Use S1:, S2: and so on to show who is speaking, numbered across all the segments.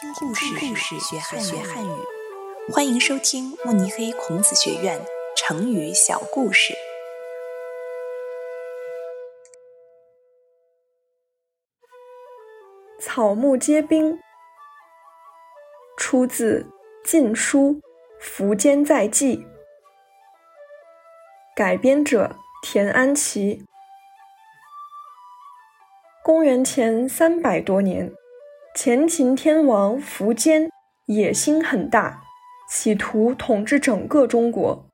S1: 听故事，故事学汉学汉语。欢迎收听慕尼黑孔子学院成语小故事。
S2: 草木皆兵，出自《晋书·苻坚在记》，改编者田安琪。公元前三百多年。前秦天王苻坚野心很大，企图统治整个中国，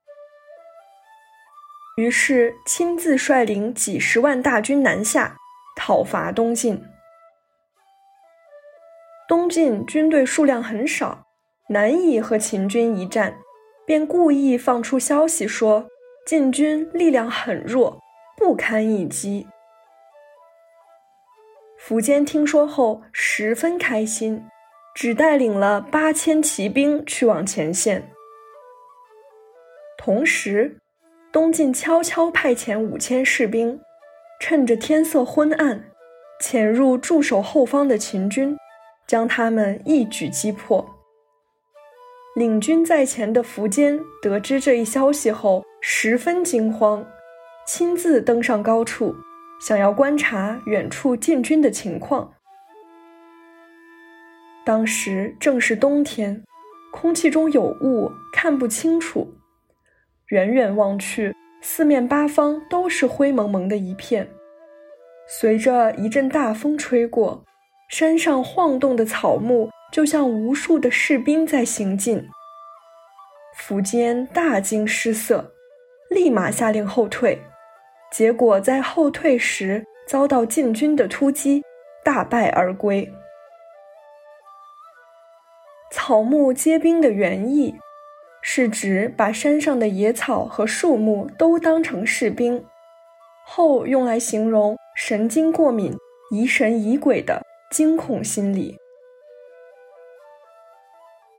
S2: 于是亲自率领几十万大军南下讨伐东晋。东晋军队数量很少，难以和秦军一战，便故意放出消息说晋军力量很弱，不堪一击。苻坚听说后十分开心，只带领了八千骑兵去往前线。同时，东晋悄悄派遣五千士兵，趁着天色昏暗，潜入驻守后方的秦军，将他们一举击破。领军在前的苻坚得知这一消息后，十分惊慌，亲自登上高处。想要观察远处进军的情况。当时正是冬天，空气中有雾，看不清楚。远远望去，四面八方都是灰蒙蒙的一片。随着一阵大风吹过，山上晃动的草木就像无数的士兵在行进。苻坚大惊失色，立马下令后退。结果在后退时遭到晋军的突击，大败而归。草木皆兵的原意，是指把山上的野草和树木都当成士兵，后用来形容神经过敏、疑神疑鬼的惊恐心理。